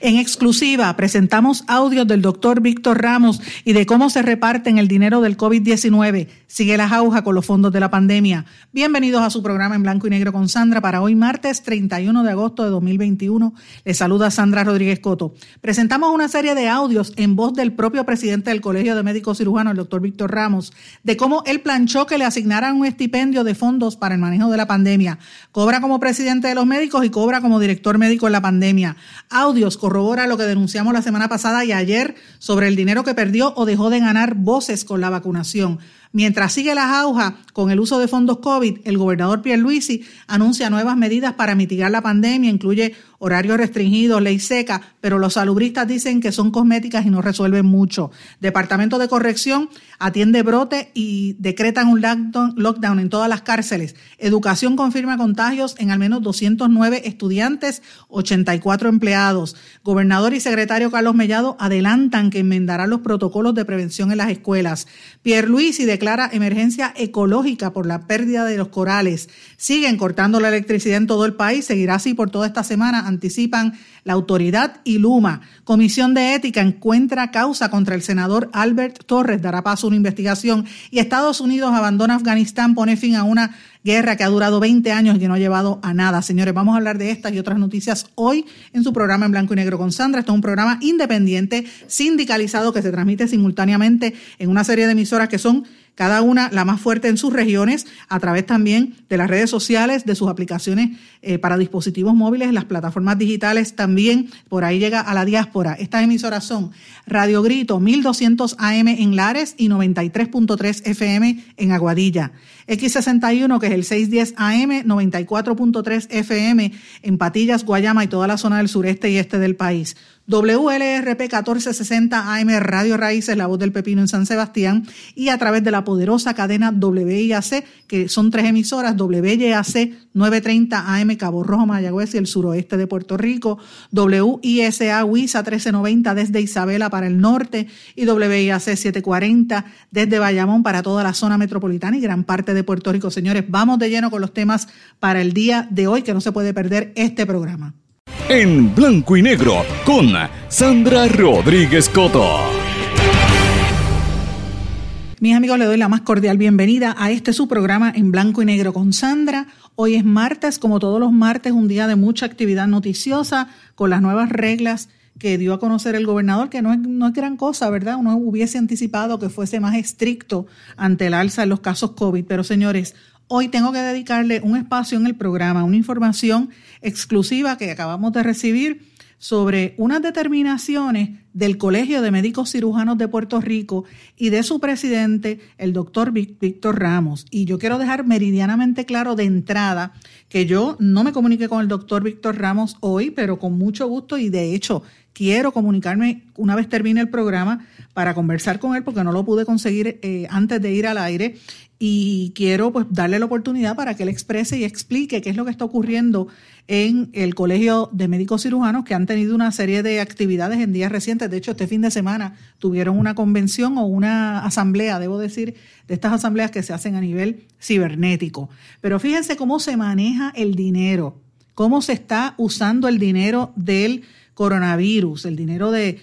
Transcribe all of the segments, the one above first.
En exclusiva presentamos audios del doctor Víctor Ramos y de cómo se reparten el dinero del COVID-19. Sigue la jauja con los fondos de la pandemia. Bienvenidos a su programa en blanco y negro con Sandra para hoy martes 31 de agosto de 2021. Les saluda Sandra Rodríguez Coto. Presentamos una serie de audios en voz del propio presidente del Colegio de Médicos Cirujanos, el doctor Víctor Ramos, de cómo él planchó que le asignaran un estipendio de fondos para el manejo de la pandemia. Cobra como presidente de los médicos y cobra como director médico en la pandemia. Audios corrobora lo que denunciamos la semana pasada y ayer sobre el dinero que perdió o dejó de ganar voces con la vacunación. Mientras sigue la jauja con el uso de fondos COVID, el gobernador Pierluisi anuncia nuevas medidas para mitigar la pandemia, incluye horarios restringidos, ley seca, pero los salubristas dicen que son cosméticas y no resuelven mucho. Departamento de Corrección atiende brote y decretan un lockdown en todas las cárceles. Educación confirma contagios en al menos 209 estudiantes, 84 empleados. Gobernador y secretario Carlos Mellado adelantan que enmendarán los protocolos de prevención en las escuelas. Pierluisi declara emergencia ecológica por la pérdida de los corales. Siguen cortando la electricidad en todo el país, seguirá así por toda esta semana, anticipan la autoridad y Luma. Comisión de Ética encuentra causa contra el senador Albert Torres, dará paso a una investigación y Estados Unidos abandona Afganistán, pone fin a una guerra que ha durado 20 años y no ha llevado a nada. Señores, vamos a hablar de estas y otras noticias hoy en su programa en blanco y negro con Sandra. Esto es un programa independiente, sindicalizado, que se transmite simultáneamente en una serie de emisoras que son cada una la más fuerte en sus regiones, a través también de las redes sociales, de sus aplicaciones eh, para dispositivos móviles, las plataformas digitales también, por ahí llega a la diáspora. Estas emisoras son Radio Grito 1200 AM en Lares y 93.3 FM en Aguadilla. X61, que es el 610 AM, 94.3 FM en Patillas, Guayama y toda la zona del sureste y este del país. WLRP 1460 AM Radio Raíces, La Voz del Pepino en San Sebastián y a través de la poderosa cadena WIAC, que son tres emisoras, WYAC 930 AM Cabo Rojo, Mayagüez y el suroeste de Puerto Rico, WISA WISA 1390 desde Isabela para el norte y WIAC 740 desde Bayamón para toda la zona metropolitana y gran parte de Puerto Rico. Señores, vamos de lleno con los temas para el día de hoy, que no se puede perder este programa en blanco y negro con Sandra Rodríguez Coto. Mis amigos, le doy la más cordial bienvenida a este su programa en blanco y negro con Sandra. Hoy es martes, como todos los martes, un día de mucha actividad noticiosa con las nuevas reglas que dio a conocer el gobernador, que no es, no es gran cosa, ¿verdad? Uno hubiese anticipado que fuese más estricto ante el alza en los casos COVID, pero señores, hoy tengo que dedicarle un espacio en el programa, una información exclusiva que acabamos de recibir sobre unas determinaciones del Colegio de Médicos Cirujanos de Puerto Rico y de su presidente, el doctor Víctor Ramos. Y yo quiero dejar meridianamente claro de entrada que yo no me comuniqué con el doctor Víctor Ramos hoy, pero con mucho gusto y de hecho quiero comunicarme una vez termine el programa para conversar con él porque no lo pude conseguir eh, antes de ir al aire y quiero pues darle la oportunidad para que él exprese y explique qué es lo que está ocurriendo en el Colegio de Médicos Cirujanos que han tenido una serie de actividades en días recientes. De hecho, este fin de semana tuvieron una convención o una asamblea, debo decir, de estas asambleas que se hacen a nivel cibernético. Pero fíjense cómo se maneja el dinero, cómo se está usando el dinero del coronavirus, el dinero de,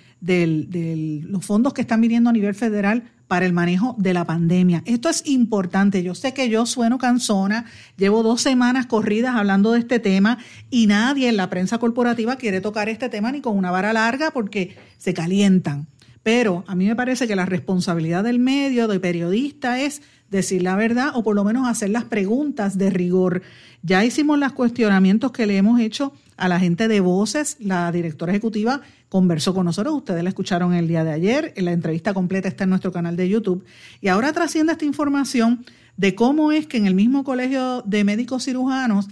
los fondos que están viniendo a nivel federal para el manejo de la pandemia. Esto es importante. Yo sé que yo sueno cansona, llevo dos semanas corridas hablando de este tema y nadie en la prensa corporativa quiere tocar este tema ni con una vara larga porque se calientan. Pero a mí me parece que la responsabilidad del medio, del periodista, es decir la verdad o por lo menos hacer las preguntas de rigor. Ya hicimos los cuestionamientos que le hemos hecho a la gente de Voces, la directora ejecutiva conversó con nosotros, ustedes la escucharon el día de ayer, la entrevista completa está en nuestro canal de YouTube, y ahora trasciende esta información de cómo es que en el mismo colegio de médicos cirujanos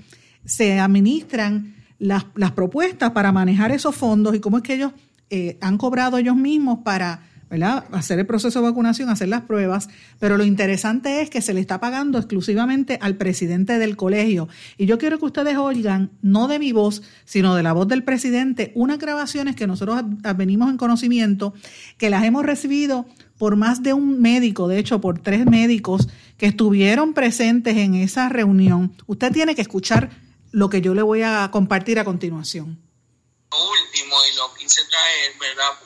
se administran las, las propuestas para manejar esos fondos y cómo es que ellos eh, han cobrado ellos mismos para hacer el proceso de vacunación, hacer las pruebas, pero lo interesante es que se le está pagando exclusivamente al presidente del colegio. Y yo quiero que ustedes oigan, no de mi voz, sino de la voz del presidente, unas grabaciones que nosotros venimos en conocimiento, que las hemos recibido por más de un médico, de hecho por tres médicos que estuvieron presentes en esa reunión. Usted tiene que escuchar lo que yo le voy a compartir a continuación. Lo último, y lo quise traer, ¿verdad?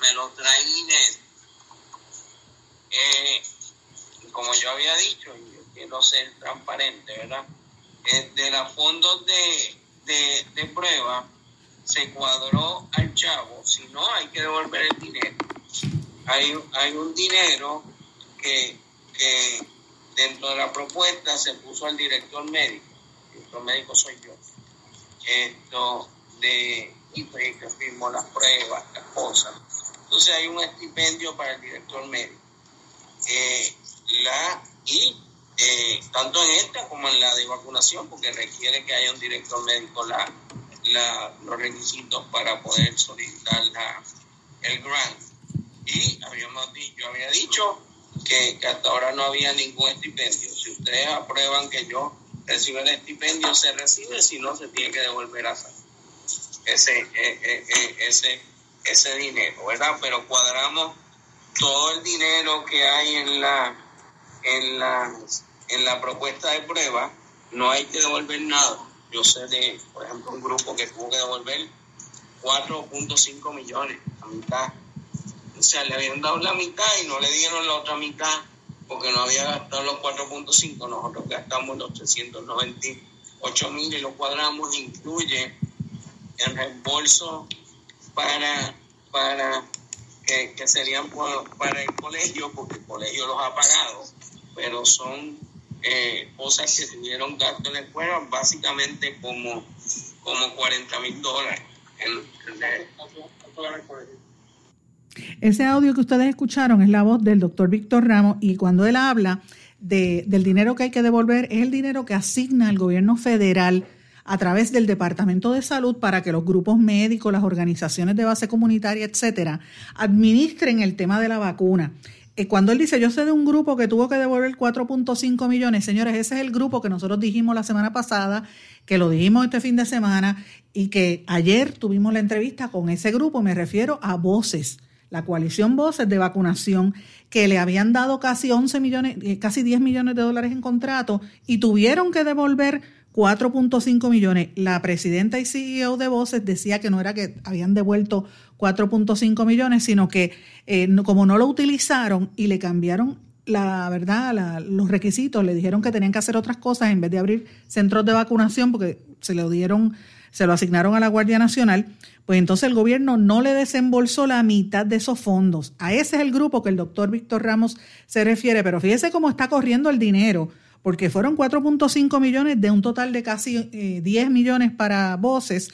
Me lo trae Inés. Eh, como yo había dicho, y yo quiero ser transparente, ¿verdad? Eh, de los fondos de, de, prueba se cuadró al chavo, si no hay que devolver el dinero. Hay, hay un dinero que, que dentro de la propuesta se puso al director médico, el director médico soy yo, esto de y que firmó las pruebas, las cosas. Entonces hay un estipendio para el director médico. Eh, la, y eh, tanto en esta como en la de vacunación, porque requiere que haya un director médico la, los requisitos para poder solicitar la, el grant. Y habíamos yo había dicho que, hasta ahora no había ningún estipendio. Si ustedes aprueban que yo reciba el estipendio, se recibe, si no, se tiene que devolver a ese, eh, ese ese dinero, ¿verdad? Pero cuadramos todo el dinero que hay en la, en la, en la propuesta de prueba, no hay que devolver nada. Yo sé de, por ejemplo, un grupo que tuvo que devolver 4.5 millones, la mitad. O sea, le habían dado la mitad y no le dieron la otra mitad porque no había gastado los 4.5. Nosotros gastamos los 398 mil y lo cuadramos, incluye el reembolso para, para que, serían para el colegio, porque el colegio los ha pagado, pero son eh, cosas que tuvieron gasto en la escuela, básicamente como, como 40 mil dólares. Ese audio que ustedes escucharon es la voz del doctor Víctor Ramos y cuando él habla de, del dinero que hay que devolver es el dinero que asigna el gobierno federal a través del Departamento de Salud para que los grupos médicos, las organizaciones de base comunitaria, etcétera, administren el tema de la vacuna. Eh, cuando él dice, yo sé de un grupo que tuvo que devolver 4.5 millones, señores, ese es el grupo que nosotros dijimos la semana pasada, que lo dijimos este fin de semana y que ayer tuvimos la entrevista con ese grupo, me refiero a Voces, la coalición Voces de vacunación, que le habían dado casi 11 millones, eh, casi 10 millones de dólares en contrato y tuvieron que devolver 4.5 millones. La presidenta y CEO de Voces decía que no era que habían devuelto 4.5 millones, sino que eh, como no lo utilizaron y le cambiaron la verdad, los requisitos, le dijeron que tenían que hacer otras cosas en vez de abrir centros de vacunación porque se lo dieron, se lo asignaron a la Guardia Nacional, pues entonces el gobierno no le desembolsó la mitad de esos fondos. A ese es el grupo que el doctor Víctor Ramos se refiere, pero fíjese cómo está corriendo el dinero porque fueron 4.5 millones de un total de casi 10 eh, millones para voces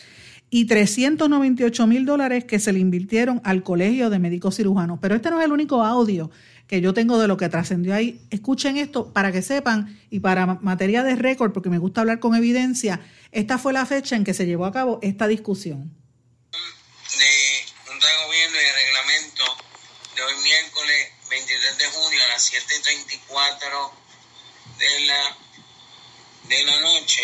y 398 mil dólares que se le invirtieron al Colegio de Médicos Cirujanos. Pero este no es el único audio que yo tengo de lo que trascendió ahí. Escuchen esto para que sepan y para materia de récord, porque me gusta hablar con evidencia, esta fue la fecha en que se llevó a cabo esta discusión. De Junta de Gobierno y de Reglamento de hoy miércoles 23 de junio a las 7.34 de la, de la noche.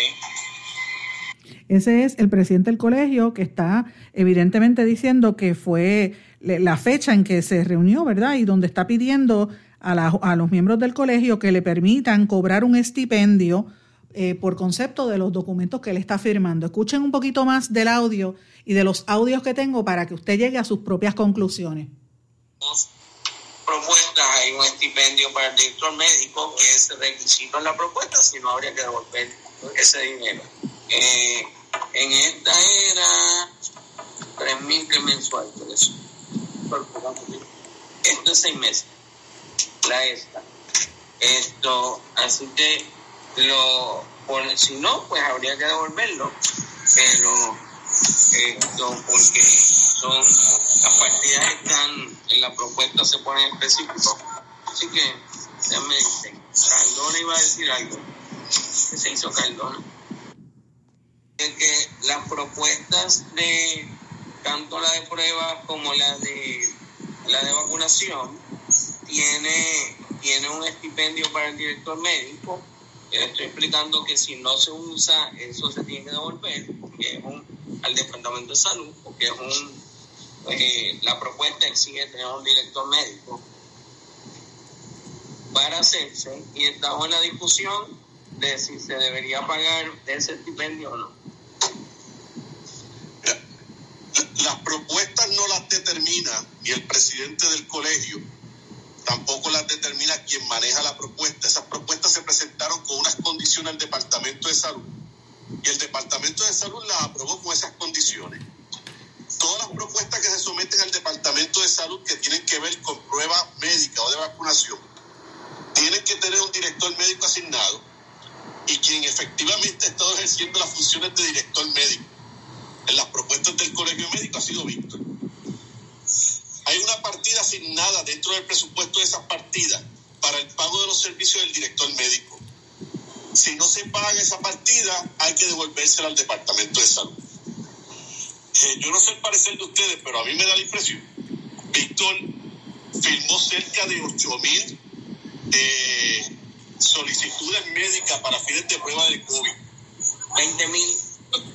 Ese es el presidente del colegio que está evidentemente diciendo que fue la fecha en que se reunió, ¿verdad? Y donde está pidiendo a, a los miembros del colegio que le permitan cobrar un estipendio eh, por concepto de los documentos que él está firmando. Escuchen un poquito más del audio y de los audios que tengo para que usted llegue a sus propias conclusiones propuesta hay un estipendio para el director médico, que es requisito en la propuesta, si no habría que devolver ese dinero. Eh, en esta era 3.000 que mensual, por eso. Esto es seis meses, la esta. Esto, así que lo, si no, pues habría que devolverlo, pero esto porque son las partidas están en la propuesta se ponen específicos así que ya me dicen Cardona iba a decir algo que se hizo Cardona que las propuestas de tanto la de pruebas como la de la de vacunación tiene, tiene un estipendio para el director médico. Le estoy explicando que si no se usa, eso se tiene que devolver, porque es un, al Departamento de Salud, porque es un, eh, la propuesta exige tener un director médico para hacerse y estamos en la discusión de si se debería pagar ese estipendio o no. Las propuestas no las determina ni el presidente del colegio, tampoco las determina quien maneja la propuesta. Esas propuestas se presentaron con unas condiciones al Departamento de Salud y el Departamento de Salud las aprobó con esas condiciones. Todas las propuestas que se someten al Departamento de Salud que tienen que ver con prueba médica o de vacunación, tienen que tener un director médico asignado y quien efectivamente ha estado ejerciendo las funciones de director médico en las propuestas del Colegio Médico ha sido Víctor. Hay una partida asignada dentro del presupuesto de esas partidas para el pago de los servicios del director médico. Si no se paga esa partida, hay que devolvérsela al Departamento de Salud. Eh, yo no sé el parecer de ustedes, pero a mí me da la impresión. Víctor firmó cerca de 8 mil eh, solicitudes médicas para fines de prueba de COVID. 20 mil.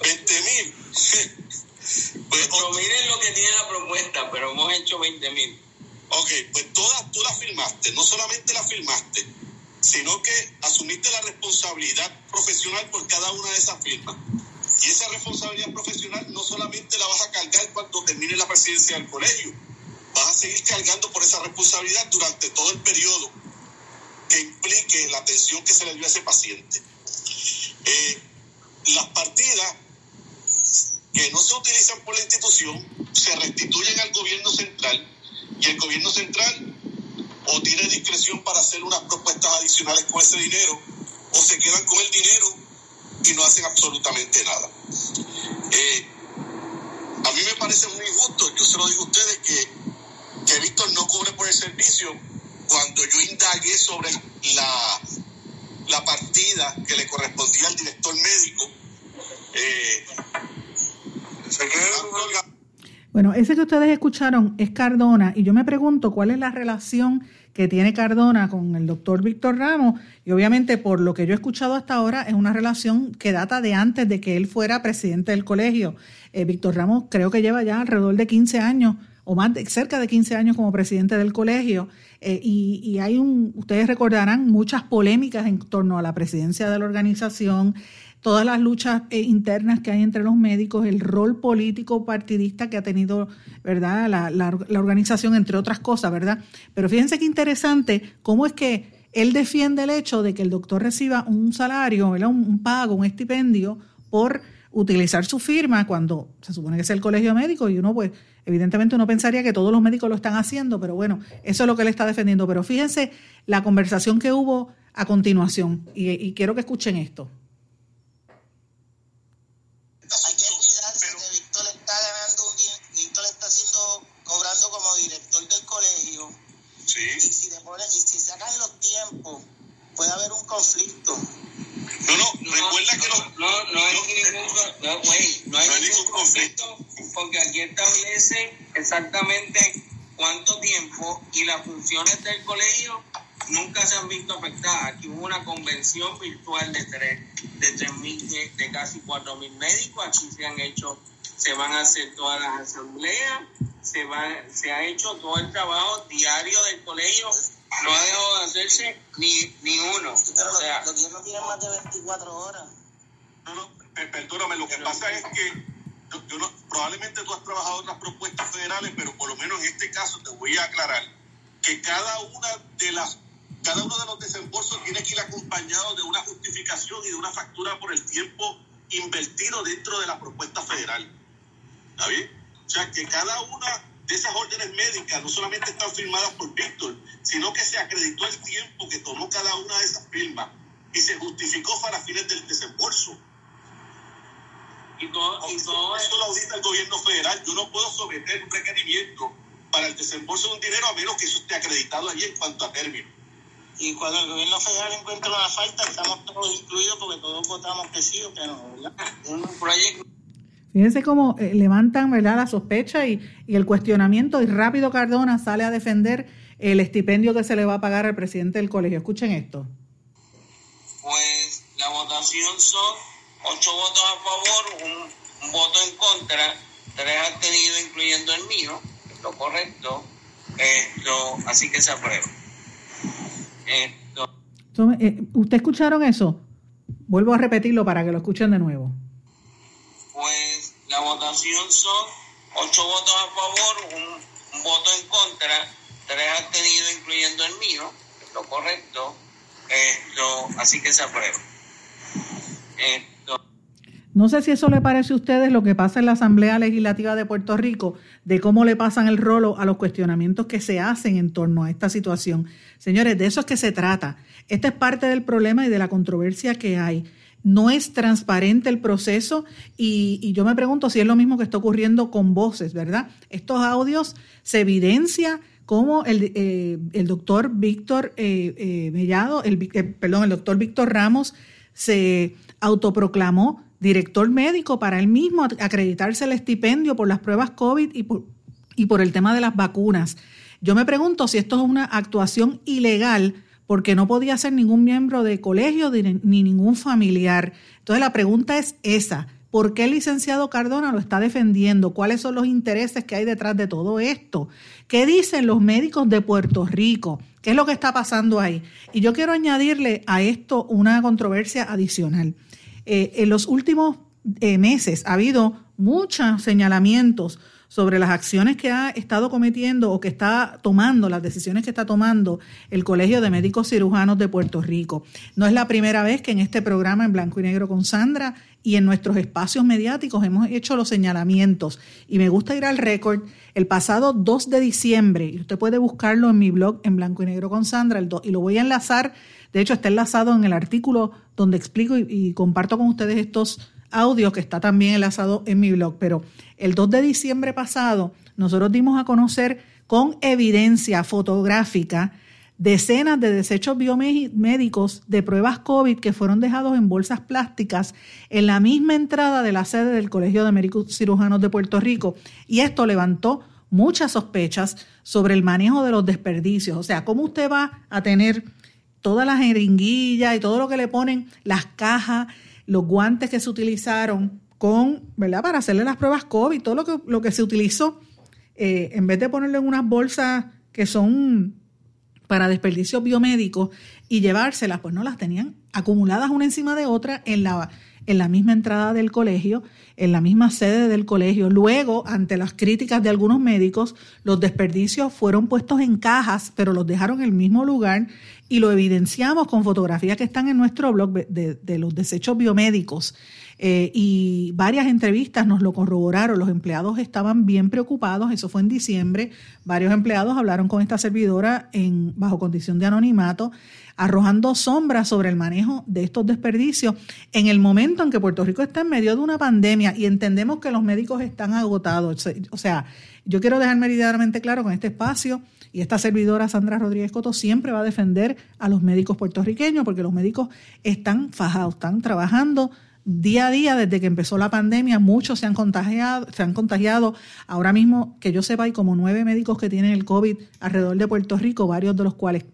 20 mil. pues, miren lo que tiene la propuesta, pero hemos hecho 20 mil. Ok, pues todas tú las firmaste, no solamente las firmaste, sino que asumiste la responsabilidad profesional por cada una de esas firmas. Y esa responsabilidad profesional no solamente la vas a cargar cuando termine la presidencia del colegio, vas a seguir cargando por esa responsabilidad durante todo el periodo que implique la atención que se le dio a ese paciente. Eh, las partidas que no se utilizan por la institución se restituyen al gobierno central y el gobierno central o tiene discreción para hacer unas propuestas adicionales con ese dinero o se quedan con el dinero y no hacen absolutamente nada. Eh, a mí me parece muy injusto, yo se lo digo a ustedes, que, que Víctor no cobre por el servicio cuando yo indagué sobre la, la partida que le correspondía al director médico, eh, bueno, ese que ustedes escucharon es Cardona y yo me pregunto cuál es la relación que tiene Cardona con el doctor Víctor Ramos y obviamente por lo que yo he escuchado hasta ahora es una relación que data de antes de que él fuera presidente del colegio. Eh, Víctor Ramos creo que lleva ya alrededor de 15 años o más de cerca de 15 años como presidente del colegio eh, y, hay un, ustedes recordarán muchas polémicas en torno a la presidencia de la organización, todas las luchas eh, internas que hay entre los médicos, el rol político partidista que ha tenido, ¿verdad? La, la, organización, entre otras cosas, ¿verdad? Pero fíjense qué interesante cómo es que él defiende el hecho de que el doctor reciba un salario, ¿verdad? un pago, un estipendio por utilizar su firma cuando se supone que es el colegio médico y uno pues evidentemente uno pensaría que todos los médicos lo están haciendo, pero bueno, eso es lo que él está defendiendo. Pero fíjense la conversación que hubo a continuación y, quiero que escuchen esto. No, que no, no, no, hay ningún, no, no hay ningún conflicto porque aquí establece exactamente cuánto tiempo y las funciones del colegio nunca se han visto afectadas. Aquí hubo una convención virtual de tres, de tres mil, de, casi cuatro mil médicos. Aquí se han hecho, se van a hacer todas las asambleas, se va, se ha hecho todo el trabajo diario del colegio no ha dejado de hacerse ni, ni uno. Pero o sea, los, días no tienen más de 24 horas. No, no, perdóname, lo que pasa es que yo, no, probablemente tú has trabajado en las propuestas federales, pero por lo menos en este caso te voy a aclarar que cada una de las cada uno de los desembolsos tiene que ir acompañado de una justificación y de una factura por el tiempo invertido dentro de la propuesta federal. ¿Está bien? O sea, que cada una de esas órdenes médicas no solamente están firmadas por Víctor, sino que se acreditó el tiempo que tomó cada una de esas firmas y se justificó para fines del desembolso. Y todo, y todo eso lo audita el gobierno federal. Yo no puedo someter un requerimiento para el desembolso de un dinero a menos que eso esté acreditado allí en cuanto a término. Y cuando el gobierno federal encuentra una falta, estamos todos incluidos porque todos votamos que sí o que no, ¿verdad? Un proyecto. Fíjense cómo eh, levantan ¿verdad? la sospecha y, y, el cuestionamiento y rápido Cardona sale a defender el estipendio que se le va a pagar al presidente del colegio. Escuchen esto. Pues la votación son ocho votos a favor, un, voto en contra, tres abstenidos incluyendo el mío, lo correcto, esto, así que se aprueba. Esto. Eh, ¿Usted escucharon eso? Vuelvo a repetirlo para que lo escuchen de nuevo. Pues la votación son ocho votos a favor, un, voto en contra, tres abstenidos incluyendo el mío, lo correcto, esto, así que se aprueba. No sé si eso le parece a ustedes lo que pasa en la Asamblea Legislativa de Puerto Rico, de cómo le pasan el rolo a los cuestionamientos que se hacen en torno a esta situación. Señores, de eso es que se trata. Esta es parte del problema y de la controversia que hay. No es transparente el proceso y, yo me pregunto si es lo mismo que está ocurriendo con voces, ¿verdad? Estos audios se evidencia cómo el, eh, el doctor Víctor eh, eh, el, perdón, el doctor Víctor Ramos se autoproclamó director médico para él mismo acreditarse el estipendio por las pruebas COVID y por, y por el tema de las vacunas. Yo me pregunto si esto es una actuación ilegal porque no podía ser ningún miembro de colegio ni ningún familiar. Entonces la pregunta es esa. ¿Por qué el licenciado Cardona lo está defendiendo? ¿Cuáles son los intereses que hay detrás de todo esto? ¿Qué dicen los médicos de Puerto Rico? ¿Qué es lo que está pasando ahí? Y yo quiero añadirle a esto una controversia adicional. Eh, en los últimos eh, meses ha habido muchos señalamientos sobre las acciones que ha estado cometiendo o que está tomando, las decisiones que está tomando el Colegio de Médicos Cirujanos de Puerto Rico. No es la primera vez que en este programa en blanco y negro con Sandra y en nuestros espacios mediáticos hemos hecho los señalamientos. Y me gusta ir al récord. El pasado 2 de diciembre, y usted puede buscarlo en mi blog en blanco y negro con Sandra, y lo voy a enlazar de hecho, está enlazado en el artículo donde explico y, comparto con ustedes estos audios que está también enlazado en mi blog. Pero el 2 de diciembre pasado, nosotros dimos a conocer con evidencia fotográfica decenas de desechos biomédicos de pruebas COVID que fueron dejados en bolsas plásticas en la misma entrada de la sede del Colegio de Médicos Cirujanos de Puerto Rico. Y esto levantó muchas sospechas sobre el manejo de los desperdicios. O sea, ¿cómo usted va a tener todas las jeringuillas y todo lo que le ponen, las cajas, los guantes que se utilizaron con, ¿verdad? Para hacerle las pruebas COVID, todo lo que, lo que se utilizó, eh, en vez de ponerlo en unas bolsas que son para desperdicios biomédicos y llevárselas, pues no las tenían acumuladas una encima de otra en la, en la misma entrada del colegio, en la misma sede del colegio. Luego, ante las críticas de algunos médicos, los desperdicios fueron puestos en cajas, pero los dejaron en el mismo lugar y lo evidenciamos con fotografías que están en nuestro blog de, los desechos biomédicos. Eh, y varias entrevistas nos lo corroboraron. Los empleados estaban bien preocupados, eso fue en diciembre. Varios empleados hablaron con esta servidora en, bajo condición de anonimato, arrojando sombras sobre el manejo de estos desperdicios en el momento en que Puerto Rico está en medio de una pandemia y entendemos que los médicos están agotados. O sea, yo quiero dejar meridianamente claro con este espacio y esta servidora Sandra Rodríguez Coto siempre va a defender a los médicos puertorriqueños porque los médicos están fajados, están trabajando día a día desde que empezó la pandemia. Muchos se han contagiado, se han contagiado. Ahora mismo, que yo sepa, hay como nueve médicos que tienen el COVID alrededor de Puerto Rico, varios de los cuales,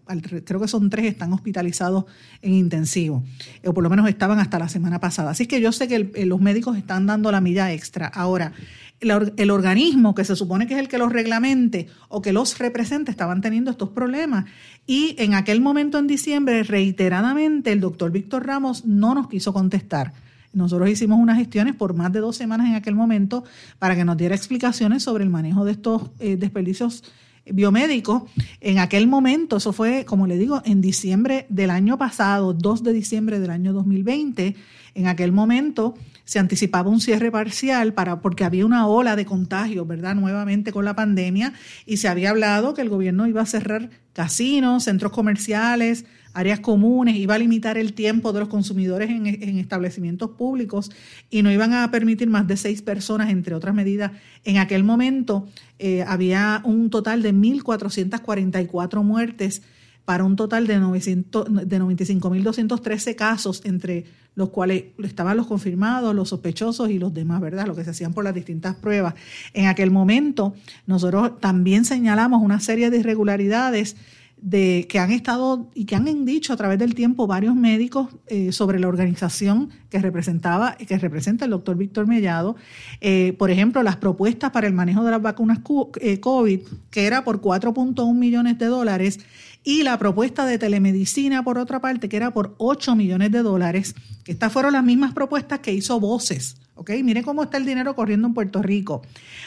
creo que son tres, están hospitalizados en intensivo, o por lo menos estaban hasta la semana pasada. Así que yo sé que los médicos están dando la milla extra. Ahora, el, organismo que se supone que es el que los reglamente o que los represente estaban teniendo estos problemas. Y en aquel momento en diciembre, reiteradamente, el doctor Víctor Ramos no nos quiso contestar. Nosotros hicimos unas gestiones por más de dos semanas en aquel momento para que nos diera explicaciones sobre el manejo de estos eh, desperdicios biomédicos. En aquel momento, eso fue, como le digo, en diciembre del año pasado, 2 de diciembre del año 2020, en aquel momento se anticipaba un cierre parcial para, porque había una ola de contagios, ¿verdad? Nuevamente con la pandemia y se había hablado que el gobierno iba a cerrar casinos, centros comerciales, áreas comunes, iba a limitar el tiempo de los consumidores en, establecimientos públicos y no iban a permitir más de seis personas, entre otras medidas. En aquel momento eh, había un total de 1.444 muertes para un total de, 900, de 95.213 casos, entre los cuales estaban los confirmados, los sospechosos y los demás, ¿verdad? Lo que se hacían por las distintas pruebas. En aquel momento, nosotros también señalamos una serie de irregularidades de que han estado y que han dicho a través del tiempo varios médicos eh, sobre la organización que representaba que representa el doctor Víctor Mellado. Eh, por ejemplo, las propuestas para el manejo de las vacunas eh, COVID, que era por 4.1 millones de dólares, y la propuesta de telemedicina, por otra parte, que era por 8 millones de dólares. Estas fueron las mismas propuestas que hizo Voces. ¿ok? Mire cómo está el dinero corriendo en Puerto Rico.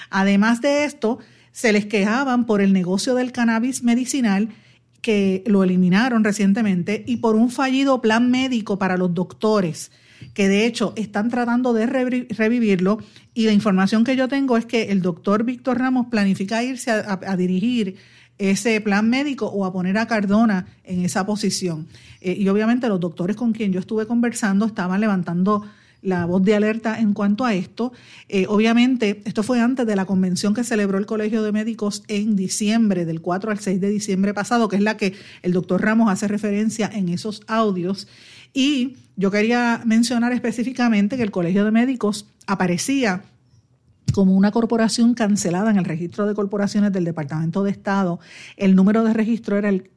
Además de esto, se les quejaban por el negocio del cannabis medicinal que lo eliminaron recientemente y por un fallido plan médico para los doctores que de hecho están tratando de revivirlo y la información que yo tengo es que el doctor Víctor Ramos planifica irse a, dirigir ese plan médico o a poner a Cardona en esa posición. Eh, y obviamente los doctores con quien yo estuve conversando estaban levantando la voz de alerta en cuanto a esto. Eh, obviamente, esto fue antes de la convención que celebró el Colegio de Médicos en diciembre, del 4 al 6 de diciembre pasado, que es la que el doctor Ramos hace referencia en esos audios. Y yo quería mencionar específicamente que el Colegio de Médicos aparecía como una corporación cancelada en el registro de corporaciones del Departamento de Estado. El número de registro era el,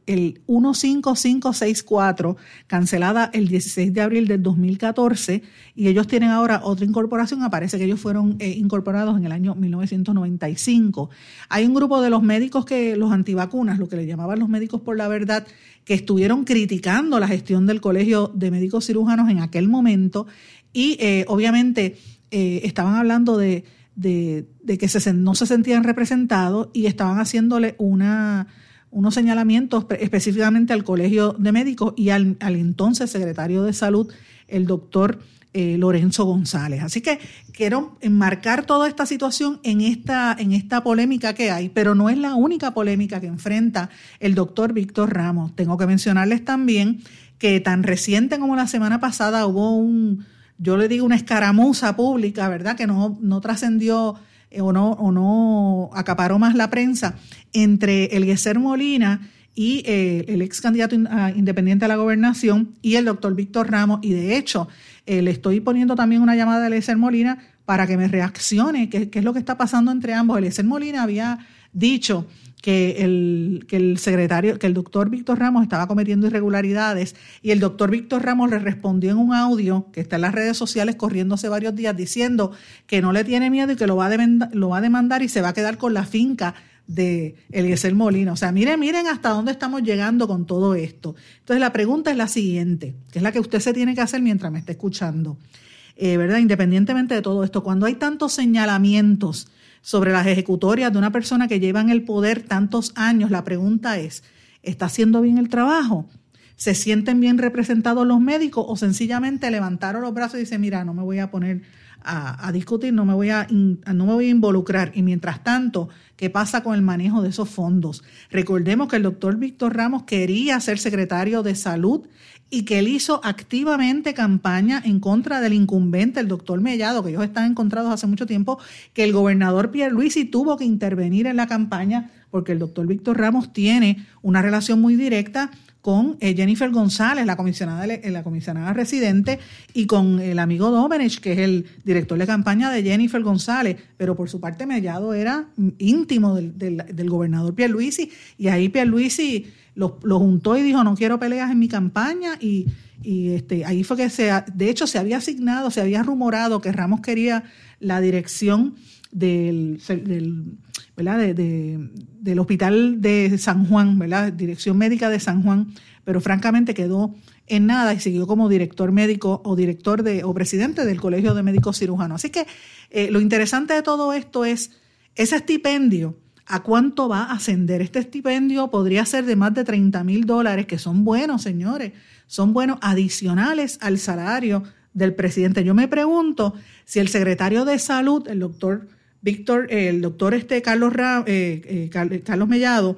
15564, cancelada el 16 de abril del 2014, y ellos tienen ahora otra incorporación. Aparece que ellos fueron eh, incorporados en el año 1995. Hay un grupo de los médicos que, los antivacunas, lo que le llamaban los médicos por la verdad, que estuvieron criticando la gestión del Colegio de Médicos Cirujanos en aquel momento y eh, obviamente eh, estaban hablando de de, que se, no se sentían representados y estaban haciéndole una, unos señalamientos específicamente al Colegio de Médicos y al, entonces secretario de Salud, el doctor eh, Lorenzo González. Así que quiero enmarcar toda esta situación en esta, en esta polémica que hay, pero no es la única polémica que enfrenta el doctor Víctor Ramos. Tengo que mencionarles también que tan reciente como la semana pasada hubo un yo le digo una escaramuza pública, ¿verdad? Que no, no trascendió eh, o, no, o no acaparó más la prensa entre el Gueser Molina y eh, el ex candidato independiente a la gobernación y el doctor Víctor Ramos. Y de hecho, eh, le estoy poniendo también una llamada a Eliezer Molina para que me reaccione, qué es lo que está pasando entre ambos. Eliezer Molina había dicho que el, que el secretario, que el doctor Víctor Ramos estaba cometiendo irregularidades y el doctor Víctor Ramos le respondió en un audio que está en las redes sociales corriendo hace varios días diciendo que no le tiene miedo y que lo va a demandar, y se va a quedar con la finca de Eliezer Molina. O sea, miren, miren hasta dónde estamos llegando con todo esto. Entonces la pregunta es la siguiente, que es la que usted se tiene que hacer mientras me está escuchando. Eh, ¿Verdad? Independientemente de todo esto, cuando hay tantos señalamientos, sobre las ejecutorias de una persona que lleva en el poder tantos años, la pregunta es, ¿está haciendo bien el trabajo? ¿Se sienten bien representados los médicos o sencillamente levantaron los brazos y dicen, mira, no me voy a poner a, discutir, no me, voy a, no me voy a involucrar? Y mientras tanto, ¿qué pasa con el manejo de esos fondos? Recordemos que el doctor Víctor Ramos quería ser secretario de salud y que él hizo activamente campaña en contra del incumbente, el doctor Mellado, que ellos están encontrados hace mucho tiempo, que el gobernador Pierre Luisi tuvo que intervenir en la campaña porque el doctor Víctor Ramos tiene una relación muy directa con eh, Jennifer González, la comisionada, eh, la comisionada residente, y con el amigo Domenech, que es el director de campaña de Jennifer González, pero por su parte Mellado era íntimo del, del, del gobernador Pierluisi, y ahí Pierluisi lo, lo juntó y dijo, no quiero peleas en mi campaña, y, este, ahí fue que se, de hecho se había asignado, se había rumorado que Ramos quería la dirección del, del de, del hospital de San Juan, ¿verdad? Dirección médica de San Juan, pero francamente quedó en nada y siguió como director médico o director de, o presidente del Colegio de Médicos Cirujanos. Así que eh, lo interesante de todo esto es ese estipendio, ¿a cuánto va a ascender? Este estipendio podría ser de más de 30 mil dólares, que son buenos, señores, son buenos adicionales al salario del presidente. Yo me pregunto si el secretario de Salud, el doctor Víctor, el doctor este Carlos, eh, eh, Carlos Mellado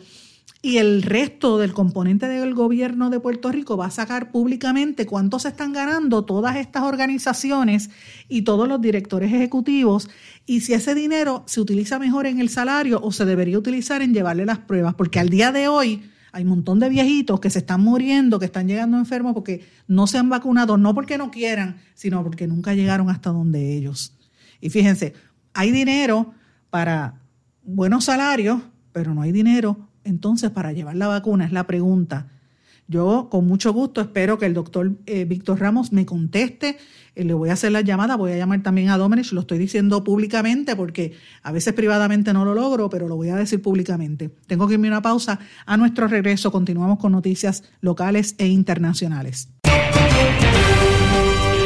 y el resto del componente del gobierno de Puerto Rico va a sacar públicamente cuánto se están ganando todas estas organizaciones y todos los directores ejecutivos y si ese dinero se utiliza mejor en el salario o se debería utilizar en llevarle las pruebas, porque al día de hoy Hay un montón de viejitos que se están muriendo, que están llegando enfermos porque no se han vacunado, no porque no quieran, sino porque nunca llegaron hasta donde ellos. Y fíjense, hay dinero para buenos salarios, pero no hay dinero entonces para llevar la vacuna, es la pregunta. Yo con mucho gusto espero que el doctor eh, Víctor Ramos me conteste. Eh, le voy a hacer la llamada, voy a llamar también a Domenech, lo estoy diciendo públicamente porque a veces privadamente no lo logro, pero lo voy a decir públicamente. Tengo que irme a una pausa. A nuestro regreso continuamos con noticias locales e internacionales.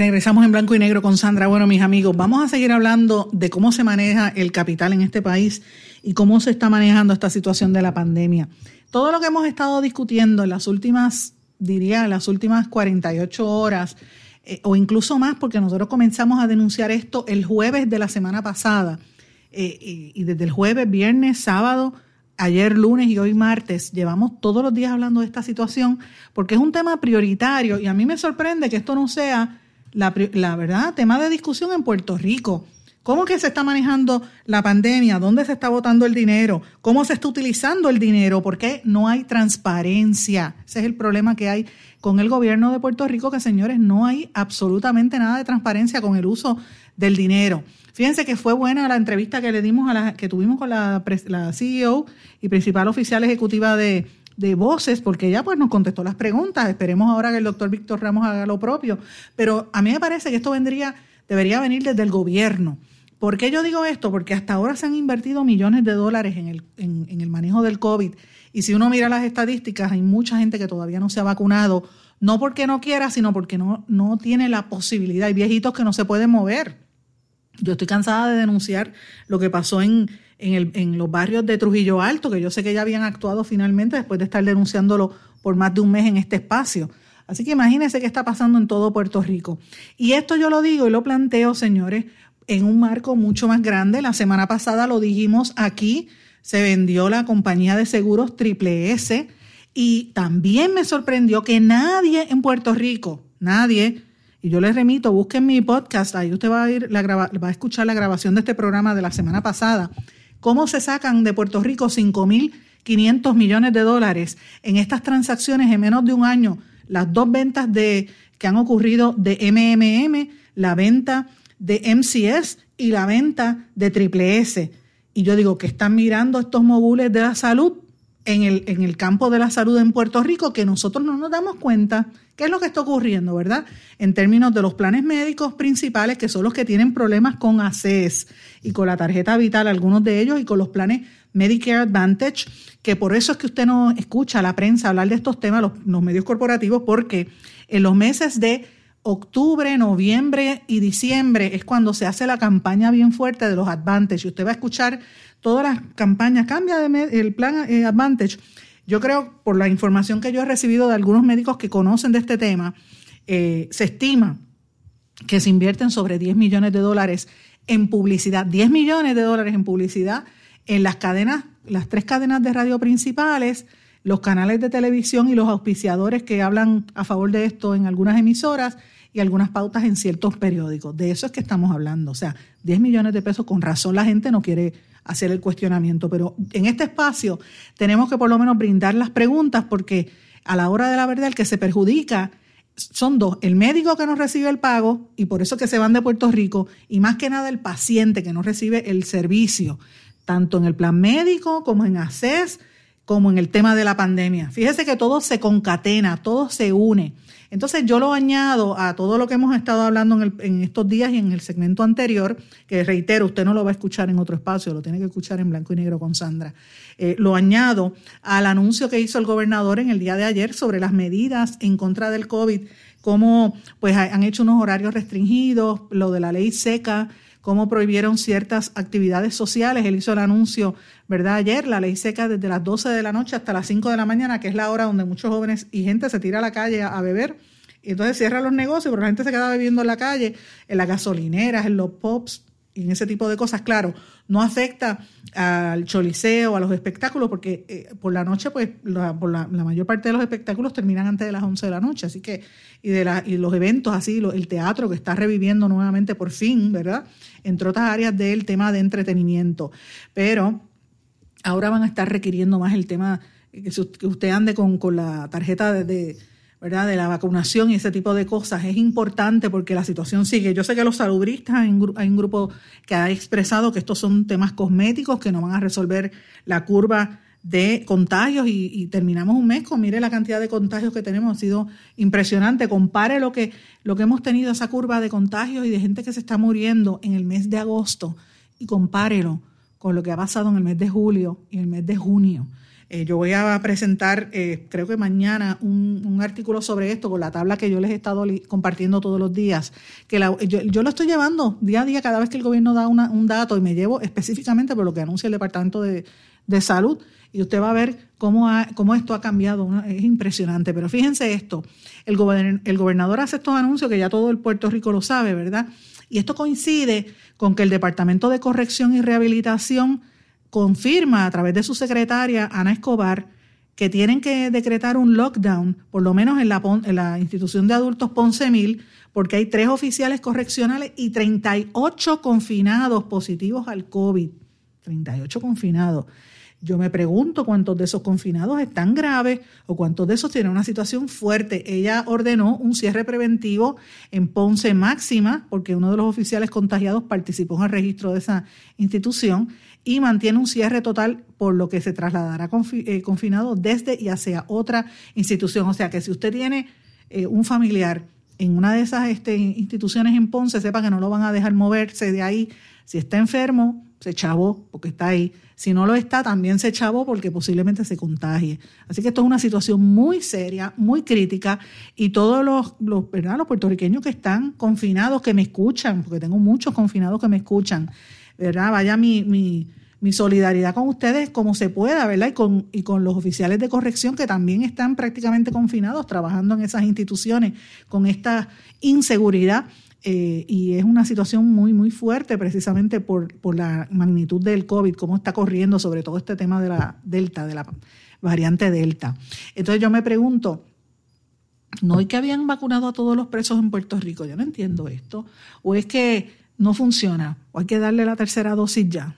Regresamos en blanco y negro con Sandra. Bueno, mis amigos, vamos a seguir hablando de cómo se maneja el capital en este país y cómo se está manejando esta situación de la pandemia. Todo lo que hemos estado discutiendo en las últimas, diría, las últimas 48 horas, eh, o incluso más, porque nosotros comenzamos a denunciar esto el jueves de la semana pasada. Eh, y, desde el jueves, viernes, sábado, ayer lunes y hoy martes, llevamos todos los días hablando de esta situación, porque es un tema prioritario y a mí me sorprende que esto no sea, la, la verdad, tema de discusión en Puerto Rico. ¿Cómo que se está manejando la pandemia? ¿Dónde se está botando el dinero? ¿Cómo se está utilizando el dinero? ¿Por qué no hay transparencia? Ese es el problema que hay con el gobierno de Puerto Rico, que señores, no hay absolutamente nada de transparencia con el uso del dinero. Fíjense que fue buena la entrevista que le dimos a la que tuvimos con la, la CEO y principal oficial ejecutiva de, de Voces, porque ella pues nos contestó las preguntas. Esperemos ahora que el doctor Víctor Ramos haga lo propio. Pero a mí me parece que esto vendría, debería venir desde el gobierno. ¿Por qué yo digo esto? Porque hasta ahora se han invertido millones de dólares en el, en el manejo del COVID y si uno mira las estadísticas, hay mucha gente que todavía no se ha vacunado, no porque no quiera, sino porque no, no tiene la posibilidad. Hay viejitos que no se pueden mover. Yo estoy cansada de denunciar lo que pasó en, en, los barrios de Trujillo Alto, que yo sé que ya habían actuado finalmente después de estar denunciándolo por más de un mes en este espacio. Así que imagínense qué está pasando en todo Puerto Rico. Y esto yo lo digo y lo planteo, señores, en un marco mucho más grande. La semana pasada lo dijimos aquí se vendió la compañía de seguros Triple S y también me sorprendió que nadie en Puerto Rico, nadie, y yo les remito, busquen mi podcast, ahí usted va a, ir la va a escuchar la grabación de este programa de la semana pasada, cómo se sacan de Puerto Rico 5.500 millones de dólares en estas transacciones en menos de un año, las dos ventas de, que han ocurrido de MMM, la venta de MCS y la venta de Triple S. Y yo digo que están mirando estos mogules de la salud en el, en el campo de la salud en Puerto Rico que nosotros no nos damos cuenta qué es lo que está ocurriendo, ¿verdad? En términos de los planes médicos principales, que son los que tienen problemas con ACES y con la tarjeta vital, algunos de ellos, y con los planes Medicare Advantage, que por eso es que usted no escucha a la prensa hablar de estos temas, los, los medios corporativos, porque en los meses de octubre, noviembre y diciembre es cuando se hace la campaña bien fuerte de los Advantage. Y usted va a escuchar todas las campañas, cambia de el plan eh, Advantage. Yo creo, por la información que yo he recibido de algunos médicos que conocen de este tema, eh, se estima que se invierten sobre 10 millones de dólares en publicidad, 10 millones de dólares en publicidad en las cadenas, las tres cadenas de radio principales, los canales de televisión y los auspiciadores que hablan a favor de esto en algunas emisoras y algunas pautas en ciertos periódicos. De eso es que estamos hablando. O sea, 10 millones de pesos, con razón la gente no quiere hacer el cuestionamiento, pero en este espacio tenemos que por lo menos brindar las preguntas porque a la hora de la verdad el que se perjudica son dos, el médico que no recibe el pago y por eso que se van de Puerto Rico y más que nada el paciente que no recibe el servicio, tanto en el plan médico como en ACES como en el tema de la pandemia. Fíjese que todo se concatena, todo se une. Entonces yo lo añado a todo lo que hemos estado hablando en, estos días y en el segmento anterior, que reitero, usted no lo va a escuchar en otro espacio, lo tiene que escuchar en blanco y negro con Sandra. Eh, lo añado al anuncio que hizo el gobernador en el día de ayer sobre las medidas en contra del COVID, cómo pues han hecho unos horarios restringidos, lo de la ley seca, cómo prohibieron ciertas actividades sociales. Él hizo el anuncio, ¿verdad? Ayer, la ley seca desde las 12 de la noche hasta las 5 de la mañana, que es la hora donde muchos jóvenes y gente se tira a la calle a, beber. Y entonces cierra los negocios, pero la gente se queda bebiendo en la calle, en las gasolineras, en los y en ese tipo de cosas, claro, no afecta al choliseo, a los espectáculos, porque eh, por la noche, pues la, por la, mayor parte de los espectáculos terminan antes de las 11 de la noche, así que, y, de la, los eventos así, el teatro que está reviviendo nuevamente por fin, ¿verdad? Entre otras áreas del tema de entretenimiento. Pero ahora van a estar requiriendo más el tema, que, usted ande con, con la tarjeta de ¿verdad? de la vacunación y ese tipo de cosas es importante porque la situación sigue. Yo sé que los salubristas, hay un, grupo que ha expresado que estos son temas cosméticos que no van a resolver la curva de contagios y, terminamos un mes con, mire la cantidad de contagios que tenemos, ha sido impresionante. Compare lo que, lo que hemos tenido, esa curva de contagios y de gente que se está muriendo en el mes de agosto y compárelo con lo que ha pasado en el mes de julio y el mes de junio. Eh, yo voy a presentar, eh, creo que mañana, un, artículo sobre esto con la tabla que yo les he estado compartiendo todos los días. Que yo, lo estoy llevando día a día cada vez que el gobierno da un dato y me llevo específicamente por lo que anuncia el Departamento de, Salud y usted va a ver cómo, cómo esto ha cambiado. Es impresionante. Pero fíjense esto, el gobernador hace estos anuncios que ya todo el Puerto Rico lo sabe, ¿verdad? Y esto coincide con que el Departamento de Corrección y Rehabilitación confirma a través de su secretaria, Ana Escobar, que tienen que decretar un lockdown, por lo menos en la, en la institución de adultos Ponce Mil, porque hay tres oficiales correccionales y 38 confinados positivos al COVID. 38 confinados. Yo me pregunto cuántos de esos confinados están graves o cuántos de esos tienen una situación fuerte. Ella ordenó un cierre preventivo en Ponce Máxima, porque uno de los oficiales contagiados participó en el registro de esa institución y mantiene un cierre total por lo que se trasladará eh, confinado desde y hacia otra institución. O sea que si usted tiene eh, un familiar en una de esas este, instituciones en Ponce, sepa que no lo van a dejar moverse de ahí. Si está enfermo, se chavó porque está ahí. Si no lo está, también se chavó porque posiblemente se contagie. Así que esto es una situación muy seria, muy crítica y todos los, ¿verdad? los puertorriqueños que están confinados, que me escuchan, porque tengo muchos confinados que me escuchan, ¿verdad? Vaya mi, mi, mi solidaridad con ustedes como se pueda, ¿verdad? Y con, y con los oficiales de corrección que también están prácticamente confinados trabajando en esas instituciones con esta inseguridad. Eh, y es una situación muy, muy fuerte precisamente por, por la magnitud del COVID, cómo está corriendo sobre todo este tema de la Delta, de la variante Delta. Entonces yo me pregunto, ¿no es que habían vacunado a todos los presos en Puerto Rico? Yo no entiendo esto. ¿O es que no funciona, o hay que darle la tercera dosis ya.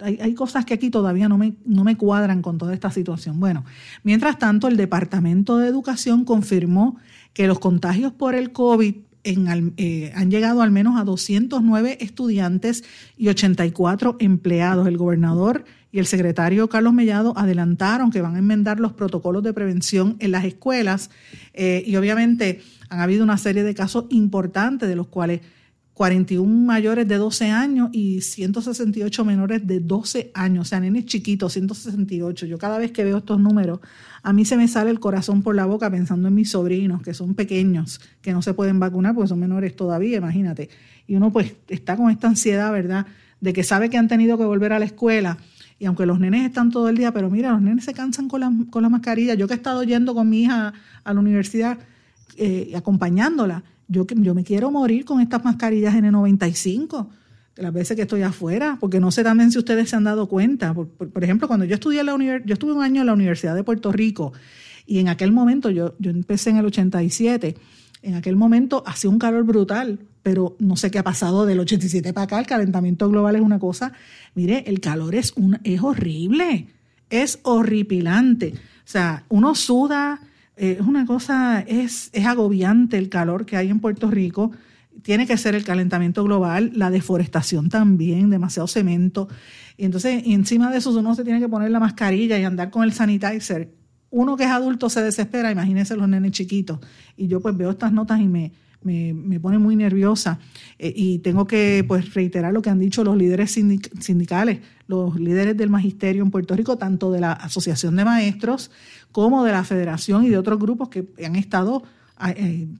hay, cosas que aquí todavía no me, no me cuadran con toda esta situación. Bueno, mientras tanto, el Departamento de Educación confirmó que los contagios por el COVID eh, han llegado al menos a 209 estudiantes y 84 empleados. El gobernador y el secretario Carlos Mellado adelantaron que van a enmendar los protocolos de prevención en las escuelas eh, y obviamente han habido una serie de casos importantes de los cuales 41 mayores de 12 años y 168 menores de 12 años, o sea, nenes chiquitos, 168. Yo cada vez que veo estos números, a mí se me sale el corazón por la boca pensando en mis sobrinos, que son pequeños, que no se pueden vacunar porque son menores todavía, imagínate. Y uno pues está con esta ansiedad, ¿verdad?, de que sabe que han tenido que volver a la escuela. Y aunque los nenes están todo el día, pero mira, los nenes se cansan con la, con la mascarilla. Yo que he estado yendo con mi hija a la universidad, eh, acompañándola, yo, yo me quiero morir con estas mascarillas N95 de las veces que estoy afuera, porque no sé también si ustedes se han dado cuenta. Por, ejemplo, cuando yo estudié la yo estuve un año en la Universidad de Puerto Rico y en aquel momento, yo, yo empecé en el 87, en aquel momento hacía un calor brutal, pero no sé qué ha pasado del 87 para acá, el calentamiento global es una cosa, mire, el calor es, un, es horrible, es horripilante. O sea, uno suda, eh, es una cosa, es, es agobiante el calor que hay en Puerto Rico. Tiene que ser el calentamiento global, la deforestación también, demasiado cemento. Y entonces, encima de eso, uno se tiene que poner la mascarilla y andar con el sanitizer. Uno que es adulto se desespera, imagínense los nenes chiquitos. Y yo pues veo estas notas y me, me, me pone muy nerviosa. Eh, y tengo que pues reiterar lo que han dicho los líderes sindicales, los líderes del magisterio en Puerto Rico, tanto de la Asociación de Maestros como de la Federación y de otros grupos que han estado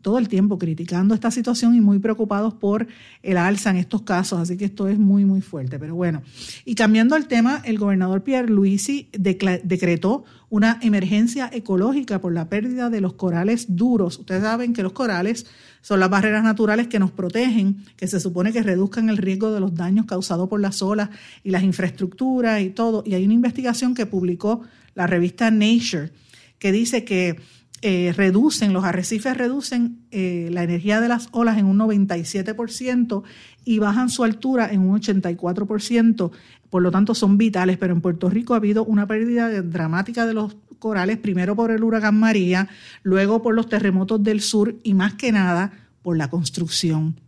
todo el tiempo criticando esta situación y muy preocupados por el alza en estos casos, así que esto es muy, muy fuerte. Pero bueno, y cambiando el tema, el gobernador Pierre Luisi decretó una emergencia ecológica por la pérdida de los corales duros. Ustedes saben que los corales son las barreras naturales que nos protegen, que se supone que reduzcan el riesgo de los daños causados por las olas y las infraestructuras y todo. Y hay una investigación que publicó la revista Nature que dice que eh, reducen, los arrecifes reducen eh, la energía de las olas en un 97% y bajan su altura en un 84%, por lo tanto son vitales, pero en Puerto Rico ha habido una pérdida dramática de los corales, primero por el huracán María, luego por los terremotos del sur y más que nada por la construcción.